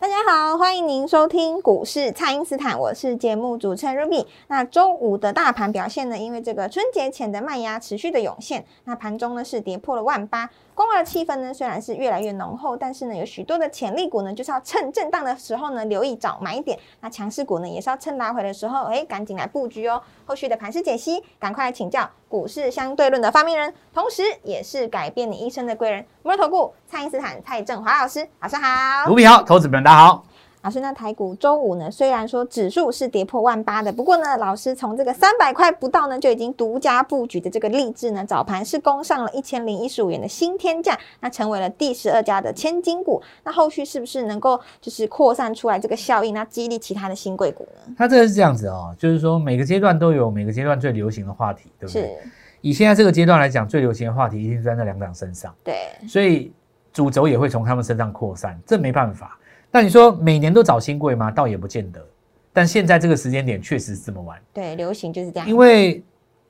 大家好，欢迎您收听股市蔡因斯坦，我是节目主持人 Ruby。那周五的大盘表现呢？因为这个春节前的卖压持续的涌现，那盘中呢是跌破了万八。观望的气氛呢，虽然是越来越浓厚，但是呢，有许多的潜力股呢，就是要趁震荡的时候呢，留意找买点。那强势股呢，也是要趁拉回的时候，哎，赶紧来布局哦。后续的盘势解析，赶快来请教股市相对论的发明人，同时也是改变你一生的贵人——摩尔投顾蔡因斯坦蔡振华老师，早上好。卢比好，投资朋友大家好。老师，那台股周五呢？虽然说指数是跌破万八的，不过呢，老师从这个三百块不到呢，就已经独家布局的这个励志呢，早盘是攻上了一千零一十五元的新天价，那成为了第十二家的千金股。那后续是不是能够就是扩散出来这个效应，那激励其他的新贵股呢？它这个是这样子哦，就是说每个阶段都有每个阶段最流行的话题，对不对？以现在这个阶段来讲，最流行的话题一定是在那两档身上，对，所以主轴也会从他们身上扩散，这没办法。那你说每年都找新贵吗？倒也不见得。但现在这个时间点确实是这么玩。对，流行就是这样。因为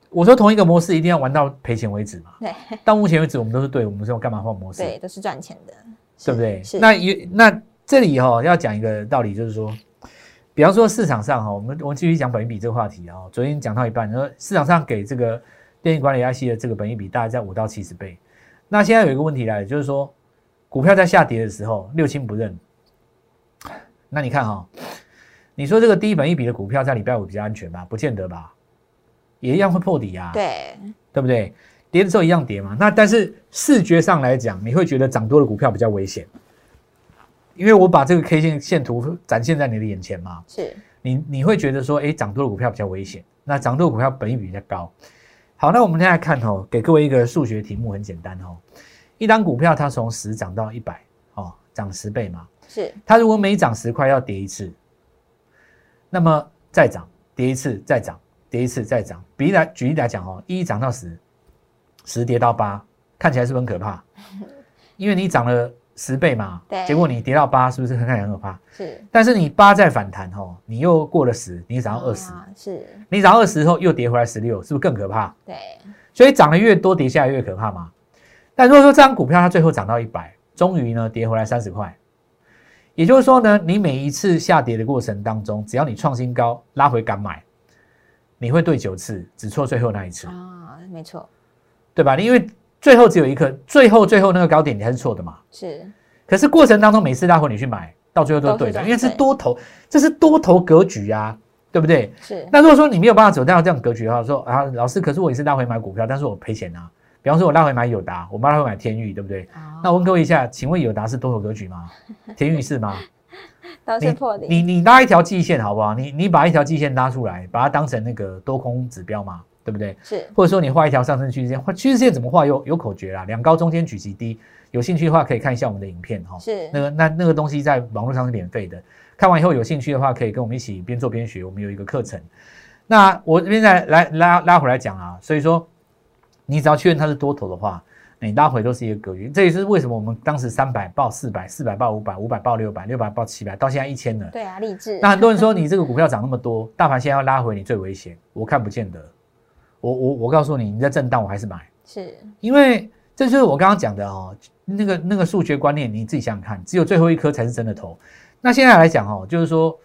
我说同一个模式一定要玩到赔钱为止嘛。对。到目前为止我们都是对，我们说干嘛换模式？对，都是赚钱的，对不对？是。那也那这里哈要讲一个道理，就是说，比方说市场上哈，我们我们继续讲本益比这个话题啊。昨天讲到一半，说市场上给这个电影管理 IC 的这个本益比大概在五到七十倍。那现在有一个问题来，就是说股票在下跌的时候六亲不认。那你看哈，你说这个低本一比的股票在礼拜五比较安全吧？不见得吧，也一样会破底啊。对，对不对？跌的时候一样跌嘛。那但是视觉上来讲，你会觉得涨多的股票比较危险，因为我把这个 K 线线图展现在你的眼前嘛。是，你你会觉得说，哎，涨多的股票比较危险。那涨多的股票本一比比较高。好，那我们现在看哦，给各位一个数学题目，很简单哦。一张股票它从十涨到一百，哦，涨十倍嘛。是它如果每涨十块要跌一次，那么再涨跌一次，再涨跌一次，再涨。比例来举例来讲哦，一涨到十，十跌到八，看起来是不是很可怕？因为你涨了十倍嘛，对，结果你跌到八，是不是看起来很可怕？是。但是你八再反弹哦，你又过了十，你涨到二十，是。你涨二十后又跌回来十六，是不是更可怕？对。所以涨得越多，跌下来越可怕嘛。但如果说这张股票它最后涨到一百，终于呢跌回来三十块。也就是说呢，你每一次下跌的过程当中，只要你创新高拉回敢买，你会对九次，只错最后那一次啊，没错，对吧？因为最后只有一颗，最后最后那个高点你还是错的嘛。是，可是过程当中每次拉回你去买，到最后都是对的，因为是多头，这是多头格局呀，对不对？是。那如果说你没有办法走到这样格局的话，说啊，老师，可是我也是拉回买股票，但是我赔钱啊。比方说，我拉回买友达，我拉回买天域，对不对？那我问各位一下，请问友达是多头格局吗？天域是吗？都是破底。你你拉一条季线好不好？你你把一条季线拉出来，把它当成那个多空指标嘛，对不对？是。或者说你画一条上升趋势线，画趋势线怎么画？有有口诀啦，两高中间举极低。有兴趣的话可以看一下我们的影片哈。是。那个那那个东西在网络上是免费的，看完以后有兴趣的话可以跟我们一起边做边学。我们有一个课程。那我这边再来拉拉回来讲啊，所以说。你只要确认它是多头的话，你拉回都是一个格局。这也是为什么我们当时三百报四百，四百报五百，五百报六百，六百报七百，到现在一千了。对啊，励志。那很多人说你这个股票涨那么多，大盘现在要拉回你最危险。我看不见得。我我我告诉你，你在震荡我还是买。是。因为这就是我刚刚讲的哦，那个那个数学观念，你自己想想看，只有最后一颗才是真的头。那现在来讲哦，就是说，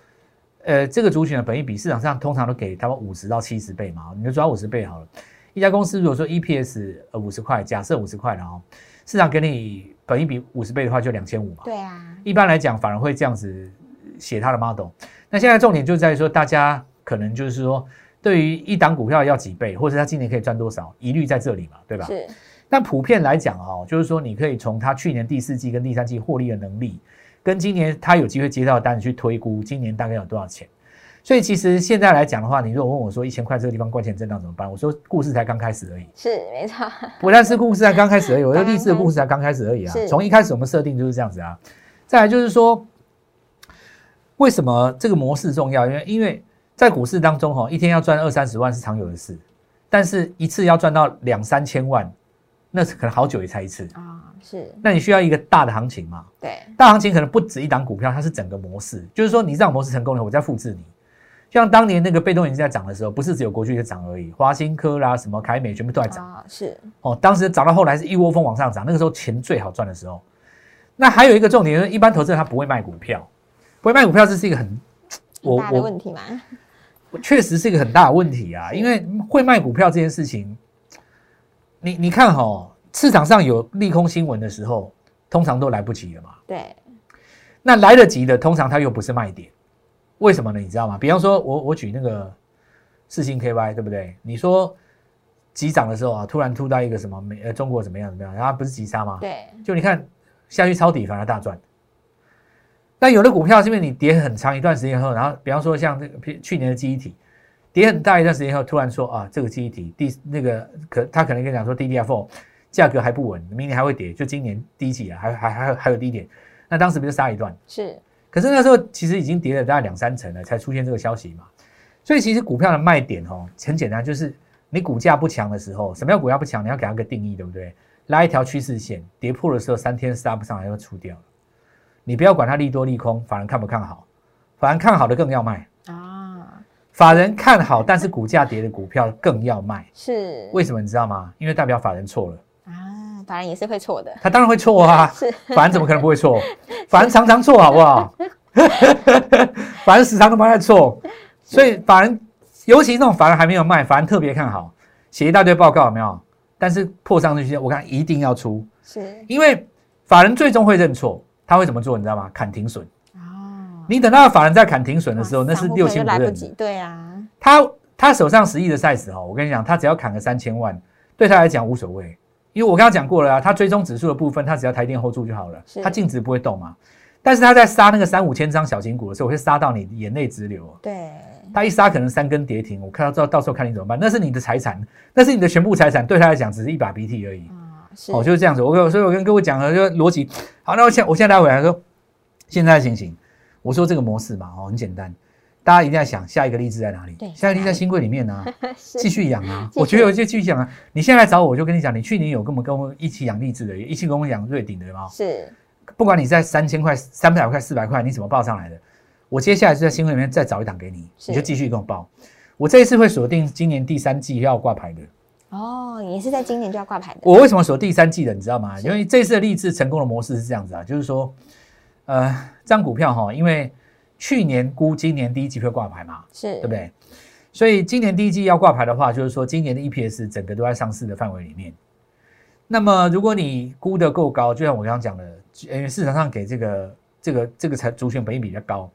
呃，这个族群的本益比市场上通常都给他们五十到七十倍嘛，你就抓五十倍好了。一家公司如果说 EPS 呃五十块，假设五十块了哦，市场给你本一比五十倍的话，就两千五嘛。对啊。一般来讲，反而会这样子写它的 model。那现在重点就在于说，大家可能就是说，对于一档股票要几倍，或者它今年可以赚多少，疑虑在这里嘛，对吧？是。但普遍来讲哦，就是说你可以从它去年第四季跟第三季获利的能力，跟今年它有机会接到的单子去推估，今年大概有多少钱。所以其实现在来讲的话，你如果问我说一千块这个地方关钱震荡怎么办？我说故事才刚开始而已。是没错，不但是故事才刚开始而已，我说励志的故事才刚开始而已啊。从一开始我们设定就是这样子啊。再来就是说，为什么这个模式重要？因为因为在股市当中哈，一天要赚二三十万是常有的事，但是一次要赚到两三千万，那是可能好久也才一次。啊，是那你需要一个大的行情嘛？对，大行情可能不止一档股票，它是整个模式，就是说你这样模式成功了，我再复制你。像当年那个被动元件在涨的时候，不是只有国巨在涨而已，华新科啦、什么凯美全部都在涨。啊，是哦，当时涨到后来是一窝蜂往上涨，那个时候钱最好赚的时候。那还有一个重点就是，一般投资人他不会卖股票，不会卖股票这是一个很大的我问题嘛，我确实是一个很大的问题啊，因为会卖股票这件事情，你你看哈、市场上有利空新闻的时候，通常都来不及了嘛。对，那来得及的，通常它又不是卖点，为什么呢？你知道吗？比方说我我举那个四星 KY，对不对？你说急涨的时候啊，突然突到一个什么美呃中国怎么样怎么样，然后不是急杀吗？对，就你看下去抄底反而大赚。但有的股票是因为你跌很长一段时间后，然后比方说像这个去年的记忆体，跌很大一段时间后，突然说啊这个记忆体第那个可他可能跟你讲说 DDR4 价格还不稳，明年还会跌，就今年第一季啊还还还有还有低点，那当时不就杀一段？是可是那时候其实已经跌了大概两三成了，才出现这个消息嘛。所以其实股票的卖点哦，很简单，就是你股价不强的时候，什么叫股价不强？你要给它个定义，对不对？拉一条趋势线，跌破的时候三天杀不上来就出掉了。你不要管它利多利空，法人看不看好，法人看好的更要卖，啊，法人看好但是股价跌的股票更要卖。是为什么你知道吗？因为代表法人错了，啊，法人也是会错的，他当然会错啊。是法人怎么可能不会错？法人常常错，好不好？法人时常都不在错，所以法人，尤其那种法人还没有卖，法人特别看好，写一大堆报告，有没有？但是破上去，我看一定要出，是因为法人最终会认错，他会怎么做？你知道吗？砍停损。哦，你等到法人在砍停损的时候，那是六亲不认就来不及，对啊，他他手上十亿的 size 哦，我跟你讲，他只要砍个三千万，对他来讲无所谓，因为我刚刚讲过了啊，他追踪指数的部分，他只要台电 hold 住就好了是，他净值不会动嘛。但是他在杀那个三五千张小型股的时候，会杀到你眼泪直流哦。对，他一杀可能三根跌停，我看到到到时候看你怎么办，那是你的财产，那是你的全部财产，对他来讲只是一把鼻涕而已。啊，是哦，就是这样子。我跟所以我跟各位讲了，就逻辑。好，那我现我现在来回来说，现在的情形，我说这个模式嘛，哦，很简单，大家一定要想下一个例子在哪里？对下一个例子在新贵里面呢、是继续养啊。我觉得我就继续养啊。你现在来找我，我就跟你讲，你去年有跟我们跟我们一起养励志的，一起跟我们养瑞鼎的吗？是不管你在三千块、三百块、四百块，你怎么报上来的？我接下来就在新会里面再找一档给你，你就继续跟我报。我这一次会锁定今年第三季要挂牌的。哦，也是在今年就要挂牌的，我为什么锁第三季的？你知道吗？因为这次的励志成功的模式是这样子啊，就是说，呃，这张股票哈，因为去年估今年第一季会挂牌嘛，是对不？对？所以今年第一季要挂牌的话，就是说今年的 EPS 整个都在上市的范围里面。那么如果你估的够高，就像我刚刚讲的，因为市场上给这个这个这个才族群本益比较高，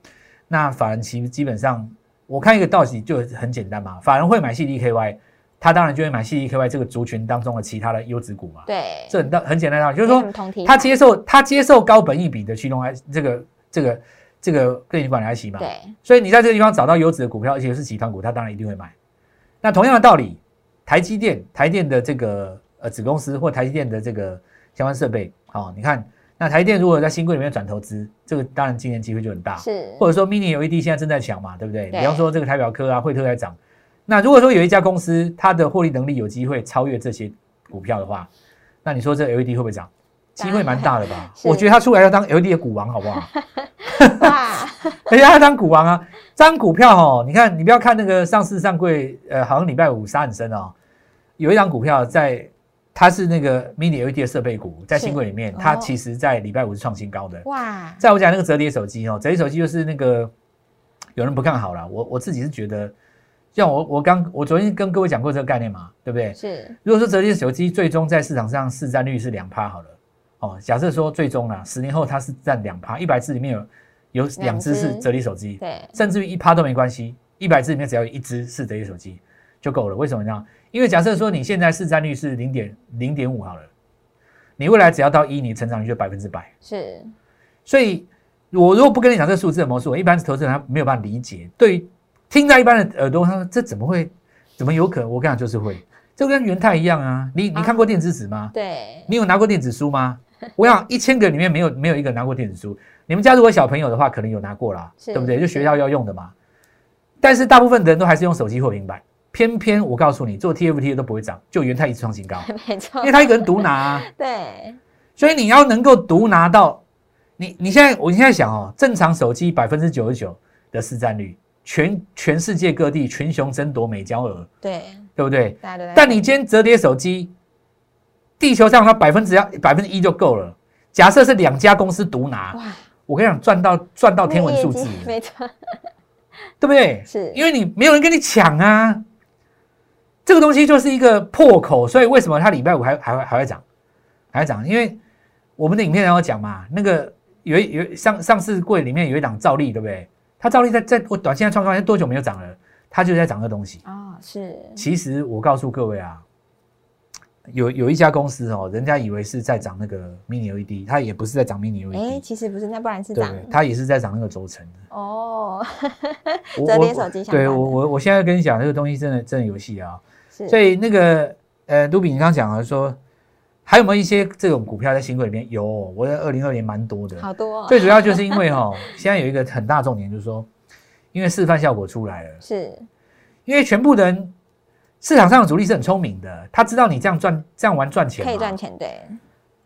那法人其实基本上，我看一个道理就很简单嘛，法人会买 CDKY，他当然就会买 CDKY 这个族群当中的其他的优质股嘛。对，这很道很简单的道理，就是说他接受他接受高本益比的驱动 I 这个这个这个电管的 IC 嘛。对所以你在这个地方找到优质的股票，而且是集团股，他当然一定会买。那同样的道理，台积电、台电的这个呃子公司或台积电的这个相关设备，好、你看，那台积电如果在新贵里面转投资，这个当然今年机会就很大。是，或者说 Mini LED 现在正在抢嘛，对不对？对比方说这个台表科啊、惠特在涨。那如果说有一家公司它的获利能力有机会超越这些股票的话，那你说这 LED 会不会涨？机会蛮大的吧？我觉得它出来要当 LED 的股王，好不好？哇，而且他当股王啊，这张股票哦，你看，你不要看那个上市上柜，呃，好像礼拜五杀很深哦。有一张股票在，它是那个 mini LED 的设备股，在新贵里面，哦它其实在礼拜五是创新高的。哇，在我讲那个折叠手机哦，折叠手机就是那个有人不看好了，我我自己是觉得，像我我刚我昨天跟各位讲过这个概念嘛，对不对？是如果说折叠手机最终在市场上市占率是两趴好了，哦，假设说最终啦，十年后它是占两趴，一百只里面有有两只是折叠手机，对，甚至于一趴都没关系，一百只里面只要有一只是折叠手机就够了。为什么呢？因为假设说你现在市占率是零点零点五好了，你未来只要到一，你成长率就百分之百。是所以，我如果不跟你讲这个数字的魔术，一般投资人他没有办法理解。对于听在一般的耳朵，他说这怎么会？怎么有可能？我跟你讲，就是会，就跟元泰一样啊。你你看过电子纸吗？对，你有拿过电子书吗？我想一千个里面没有没有一个拿过电子书。你们家如果小朋友的话，可能有拿过啦，是对不对？就学校要用的嘛。但是大部分的人都还是用手机或平板，偏偏我告诉你，做 TFT 的都不会涨，就元泰一次创新高，没错因为，他一个人独拿、啊，对，所以你要能够独拿到你，你现在我现在想哦，正常手机百分之九十九的市占率，全全世界各地群雄争夺美焦额，对，对不对？但你今天折叠手机，地球上它百分之要百分之一就够了。假设是两家公司独拿，哇，我跟你讲，赚到赚到天文数字没错，对不对？是因为你没有人跟你抢啊，这个东西就是一个破口，所以为什么它礼拜五还还会还会涨，还会涨？因为我们的影片有讲嘛，那个有一有上上市柜里面有一档兆利，对不对？它兆利在在我短线在创高，多久没有涨了？它就在涨这东西。哦，是，其实我告诉各位啊，有有一家公司哦，人家以为是在涨那个 mini LED，它也不是在涨 mini 哎，LED，其实不是，那不然是涨？它也是在涨那个轴承的。哦，我折叠手机对我我我现在跟你讲，这个东西真的真的有戏啊。是，所以那个呃，卢比，你刚刚讲了说，还有没有一些这种股票在新贵里面？有，我在二零二年蛮多的。好多哦，最主要就是因为哈、现在有一个很大重点，就是说，因为示范效果出来了，是，因为全部的人市场上的主力是很聪明的，他知道你这样赚这样玩赚钱，可以赚，钱，对，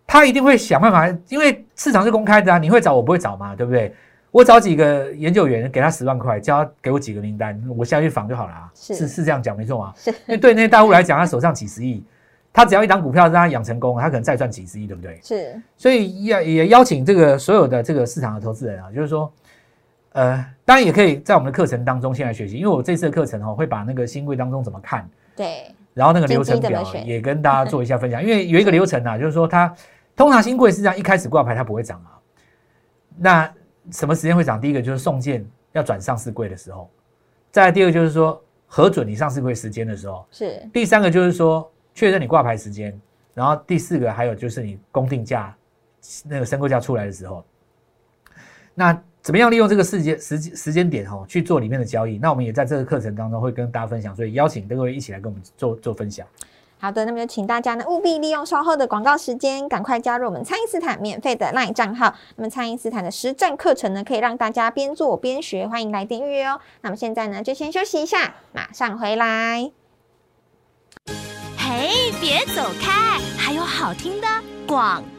他一定会想办法，因为市场是公开的啊，你会找我不会找嘛，对不对？我找几个研究员，给他十万块，叫他给我几个名单，我下去访就好了啊。是是是这样讲没错啊。是因为对那些大户来讲，他手上几十亿，他只要一档股票让他养成功，他可能再赚几十亿，对不对？是，所以要也邀请这个所有的这个市场的投资人啊，就是说，呃，当然也可以在我们的课程当中先来学习，因为我这次的课程哦，会把那个新贵当中怎么看，对，然后那个流程表也跟大家做一下分享，因为有一个流程啊，就是说它通常新贵是这样，一开始挂牌它不会涨嘛，那什么时间会涨？第一个就是送件要转上市柜的时候，再来第二个就是说核准你上市柜时间的时候，是，第三个就是说确认你挂牌时间，然后第四个还有就是你公定价那个申购价出来的时候，那怎么样利用这个时间时间时间点哦去做里面的交易？那我们也在这个课程当中会跟大家分享，所以邀请各位一起来跟我们做做分享。好的，那么就请大家呢务必利用稍后的广告时间，赶快加入我们蔡因斯坦免费的 LINE 账号。那么蔡因斯坦的实战课程呢，可以让大家边做边学，欢迎来电预约哦。那么现在呢，就先休息一下，马上回来。嘿，别走开，还有好听的广告。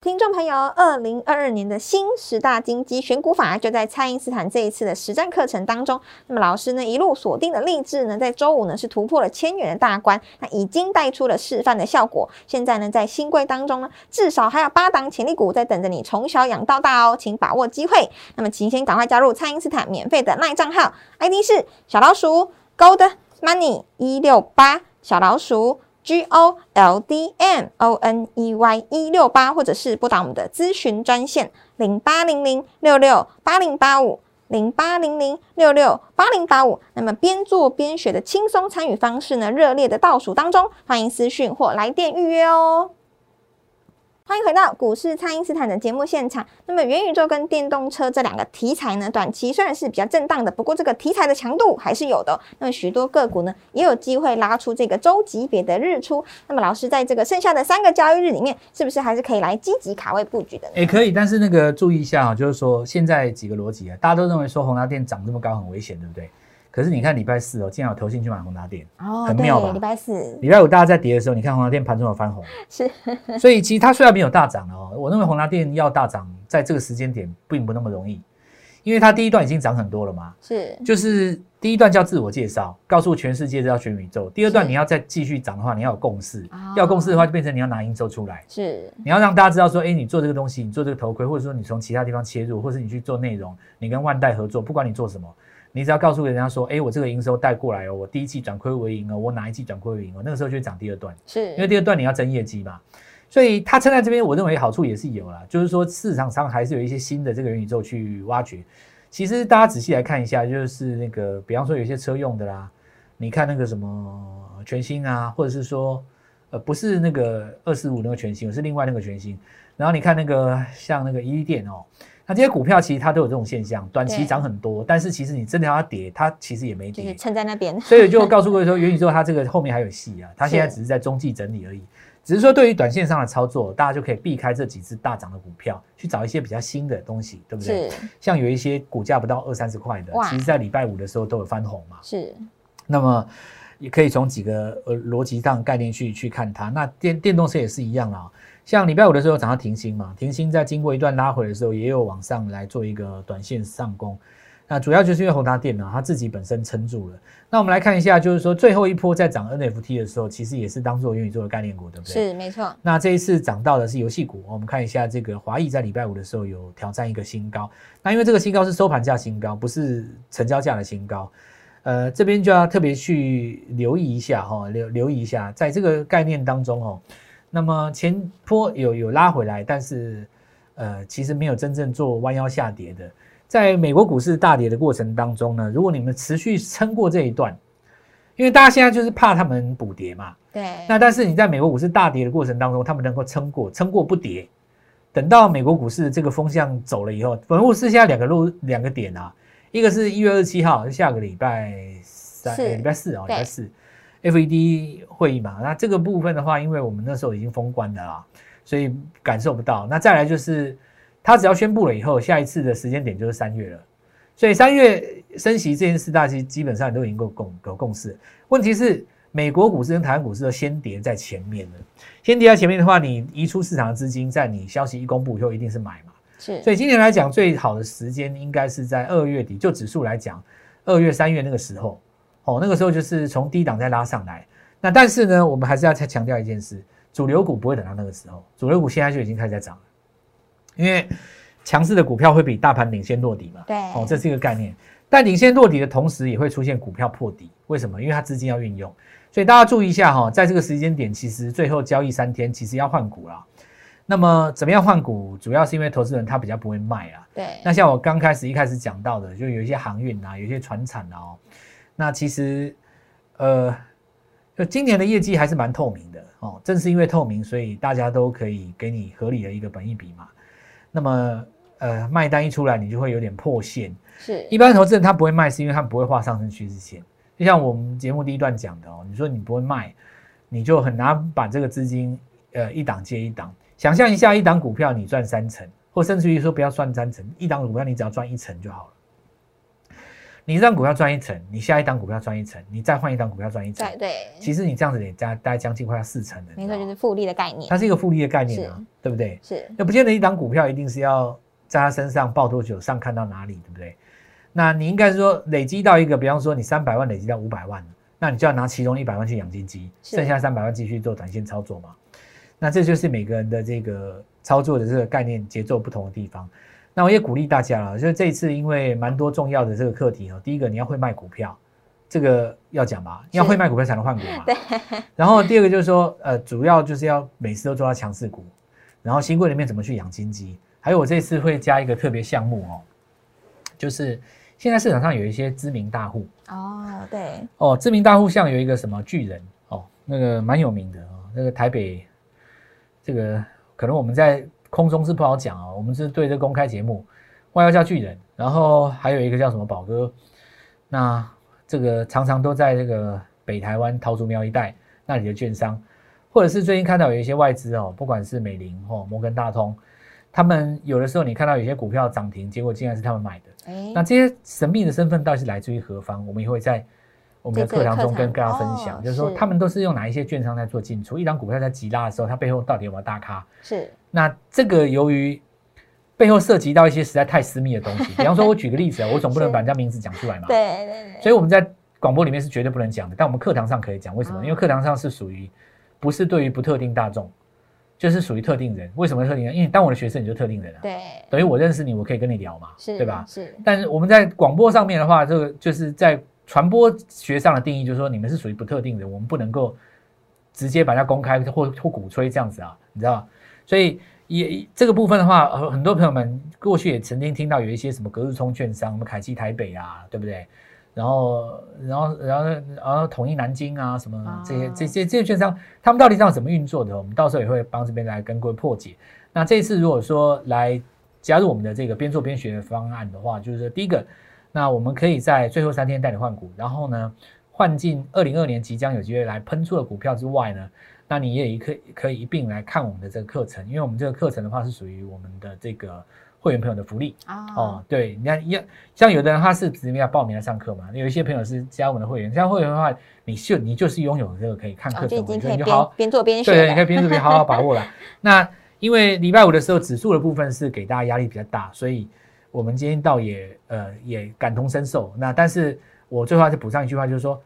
听众朋友，二零二二年的新十大金鸡选股法就在蔡因斯坦这一次的实战课程当中。那么老师呢一路锁定的励志呢，在周五呢是突破了千元的大关，那已经带出了示范的效果。现在呢在新贵当中呢，至少还有八档潜力股在等着你从小养到大哦，请把握机会。那么请先赶快加入蔡因斯坦免费的赖账号，ID 是小老鼠 Gold Money 一六八小老鼠。G O L D M O N E Y 一六八，或者是拨打我们的咨询专线零八零零六六八零八五零八零零六六八零八五。那么边做边学的轻松参与方式呢，热烈的倒数当中，欢迎私讯或来电预约哦。欢迎回到股市，蔡因斯坦的节目现场。那么元宇宙跟电动车这两个题材呢，短期虽然是比较震荡的，不过这个题材的强度还是有的哦。那么许多个股呢，也有机会拉出这个周级别的日出。那么老师在这个剩下的三个交易日里面，是不是还是可以来积极卡位布局的呢？也可以，但是那个注意一下啊，就是说现在几个逻辑啊，大家都认为说宏达电涨这么高很危险，对不对？可是你看礼拜四哦，竟然有投信去买宏达电，哦很妙吧？礼拜四。礼拜五大家在跌的时候，你看宏达电盘中有翻红，是。所以其实它虽然没有大涨哦，我认为宏达电要大涨，在这个时间点并不那么容易，因为它第一段已经涨很多了嘛，是。就是第一段叫自我介绍，告诉全世界这叫全宇宙。第二段你要再继续涨的话，你要有共识，哦。要有共识的话，就变成你要拿营收出来，是。你要让大家知道说，哎，你做这个东西，你做这个头盔，或者说你从其他地方切入，或是你去做内容，你跟万代合作，不管你做什么。你只要告诉人家说，哎，我这个营收带过来哦，我第一季转亏为盈哦，我哪一季转亏为盈哦，那个时候就会涨第二段。是，因为第二段你要增业绩嘛，所以它撑在这边，我认为好处也是有啦，就是说市场上还是有一些新的这个元宇宙去挖掘。其实大家仔细来看一下，就是那个，比方说有一些车用的啦，你看那个什么全新啊，或者是说，呃，不是那个二四五那个全新，是另外那个全新。然后你看那个像那个伊利电哦，那这些股票其实它都有这种现象，短期对涨很多，但是其实你真的要它跌，它其实也没跌就是。撑在那边。所以就告诉各位说，元宇宙它这个后面还有戏啊，它现在只是在中继整理而已。只是说对于短线上的操作，大家就可以避开这几只大涨的股票，去找一些比较新的东西，对不对？是像有一些股价不到二三十块的，其实在礼拜五的时候都有翻红嘛。是那么也可以从几个呃逻辑上概念去去看它。那电电动车也是一样啦，像礼拜五的时候涨到停薪嘛，停薪在经过一段拉回的时候，也有往上来做一个短线上攻。那主要就是因为宏达电呢，它自己本身撑住了。那我们来看一下，就是说最后一波在涨 NFT 的时候，其实也是当做元宇宙的概念股，对不对？是没错，那这一次涨到的是游戏股，我们看一下这个华谊在礼拜五的时候有挑战一个新高。那因为这个新高是收盘价新高，不是成交价的新高，呃，这边就要特别去留意一下哈、留留意一下，在这个概念当中哦，那么前坡有有拉回来，但是呃，其实没有真正做弯腰下跌的。在美国股市大跌的过程当中呢，如果你们持续撑过这一段，因为大家现在就是怕他们补跌嘛，对，那但是你在美国股市大跌的过程当中，他们能够撑过，撑过不跌。等到美国股市这个风向走了以后，本股市现在两个路两个点啊，一个是一月二十七号，是下个礼拜三、礼拜四啊、哦，礼拜四，FED 会议嘛。那这个部分的话，因为我们那时候已经封关了啦，所以感受不到。那再来就是，他只要宣布了以后，下一次的时间点就是三月了。所以三月升息这件事，大家基本上都已经够共有共识。问题是，美国股市跟台湾股市都先跌在前面了。先跌在前面的话，你移出市场的资金，在你消息一公布以后，一定是买嘛。是所以今年来讲，最好的时间应该是在二月底，就指数来讲，二月、三月那个时候，哦，那个时候就是从低档再拉上来。那但是呢，我们还是要再强调一件事：主流股不会等到那个时候，主流股现在就已经开始在涨了，因为强势的股票会比大盘领先落底嘛。对哦，这是一个概念。但领先落底的同时，也会出现股票破底。为什么？因为它资金要运用，所以大家注意一下哈、在这个时间点，其实最后交易三天，其实要换股啦。那么怎么样换股？主要是因为投资人他比较不会卖啊。对，那像我刚开始一开始讲到的，就有一些航运啊，有一些船产啊、哦，那其实呃，就今年的业绩还是蛮透明的哦。正是因为透明，所以大家都可以给你合理的一个本益比嘛。那么呃，卖单一出来，你就会有点破线。是一般投资人他不会卖，是因为他不会画上升趋势线。就像我们节目第一段讲的哦，你说你不会卖，你就很难把这个资金呃一档接一档。想象一下，一档股票你赚三成，或甚至于说不要算三成，一档股票你只要赚一成就好了。你一张股票赚一成，你下一档股票赚一成，你再换一档股票赚一成对，对，其实你这样子也加大概将近快要四成的。没错，就是复利的概念它，是一个复利的概念啊是，对不对？是那不见得一档股票一定是要在它身上抱多久，上看到哪里，对不对？那你应该是说累积到一个，比方说你三百万累积到五百万，那你就要拿其中一百万去养金鸡，剩下三百万继续做短线操作嘛。那这就是每个人的这个操作的这个概念节奏不同的地方。那我也鼓励大家了，就是这一次因为蛮多重要的这个课题哦，第一个你要会卖股票，这个要讲吧，要会卖股票才能换股嘛。对。然后第二个就是说，呃，主要就是要每次都做到强势股，然后新贵里面怎么去养金鸡，还有我这次会加一个特别项目哦，就是现在市场上有一些知名大户哦，对，哦，知名大户像有一个什么巨人哦，那个蛮有名的哦，那个台北这个可能我们在空中是不好讲哦，我们是对这公开节目，外号叫巨人，然后还有一个叫什么宝哥，那这个常常都在这个北台湾桃竹苗一带那里的券商，或者是最近看到有一些外资哦，不管是美林哦、摩根大通，他们有的时候你看到有些股票涨停，结果竟然是他们买的。哎那这些神秘的身份到底是来自于何方？我们也会在我们的这个课堂中跟大家分享，哦就是说他们都是用哪一些券商在做进出，一张股票在急拉的时候，它背后到底有没有大咖？是那这个由于背后涉及到一些实在太私密的东西，比方说我举个例子啊，我总不能把人家名字讲出来嘛。对对对，所以我们在广播里面是绝对不能讲的，但我们课堂上可以讲。为什么？哦因为课堂上是属于不是对于不特定大众，就是属于特定人。为什么特定人？因为当我的学生，你就特定人啊。对等于我认识你，我可以跟你聊嘛，是对吧？是但是我们在广播上面的话，这个就是在传播学上的定义，就是说你们是属于不特定人，我们不能够直接把它公开或或鼓吹这样子啊，你知道吗？所以也这个部分的话，呃很多朋友们过去也曾经听到有一些什么隔日冲券商，什么凯基台北啊，对不对？然后，然后，然后，然后统一南京啊，什么这些、哦这些这些券商，他们到底这样怎么运作的？我们到时候也会帮这边来跟各位破解。那这一次如果说来加入我们的这个边做边学的方案的话，就是说第一个，那我们可以在最后三天带你换股，然后呢，换进二零二年即将有机会来喷出的股票之外呢，那你也可以可以一并来看我们的这个课程，因为我们这个课程的话是属于我们的这个会员朋友的福利哦。对，你看，要像有的人他是直接要报名来上课嘛，有一些朋友是加我们的会员，加会员的话，你就你就是拥有这个可以看课程，就已经可以边边做边学，对，你可以边做边好好把握了。那因为礼拜五的时候指数的部分是给大家压力比较大，所以我们今天倒也呃也感同身受。那但是我最后还是补上一句话，就是说。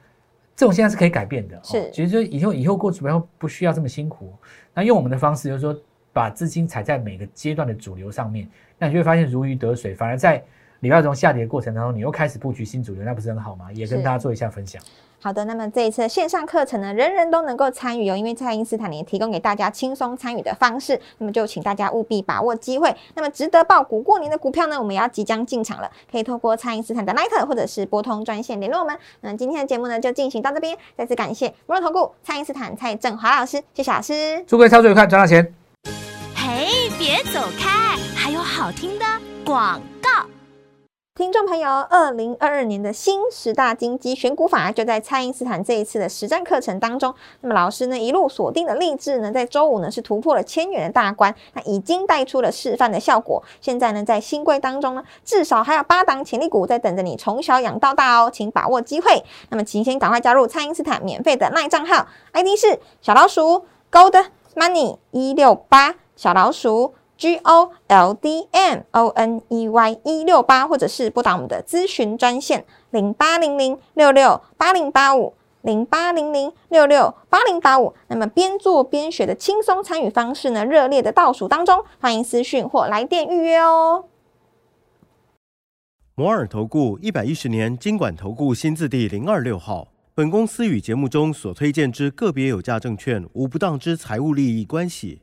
这种现在是可以改变的，是，其实就以后以后过主标不需要这么辛苦。那用我们的方式，就是说把资金踩在每个阶段的主流上面，那你就会发现如鱼得水，反而在礼拜中下跌的过程当中，你又开始布局新主流，那不是很好吗？也跟大家做一下分享。好的，那么这一次线上课程呢，人人都能够参与哦，因为蔡因斯坦也提供给大家轻松参与的方式，那么就请大家务必把握机会。那么值得爆股过年的股票呢，我们也要即将进场了，可以透过蔡因斯坦的 Line 或者是拨通专线联络我们。那今天的节目呢，就进行到这边，再次感谢摩尔投顾蔡因斯坦蔡振华老师，谢谢老师，祝各位操作愉快，赚到钱。嘿，别走开，还有好听的广告。听众朋友，二零二二年的新十大金鸡选股法就在蔡因斯坦这一次的实战课程当中。那么老师呢一路锁定的励志呢，在周五呢是突破了千元的大关，那已经带出了示范的效果。现在呢在新规当中呢，至少还有八档潜力股在等着你从小养到大哦，请把握机会。那么请先赶快加入蔡因斯坦免费的赖账号，ID 是小老鼠 Gold Money 一六八小老鼠。G O L D M O N E Y 一六八，或者是拨打我们的咨询专线零八零零六六八零八五零八零零六六八零八五。那么边做边学的轻松参与方式呢？热烈的倒数当中，欢迎私讯或来电预约哦。摩尔投顾一百一十年经管投顾新字第零二六号。本公司与节目中所推荐之个别有价证券无不当之财务利益关系。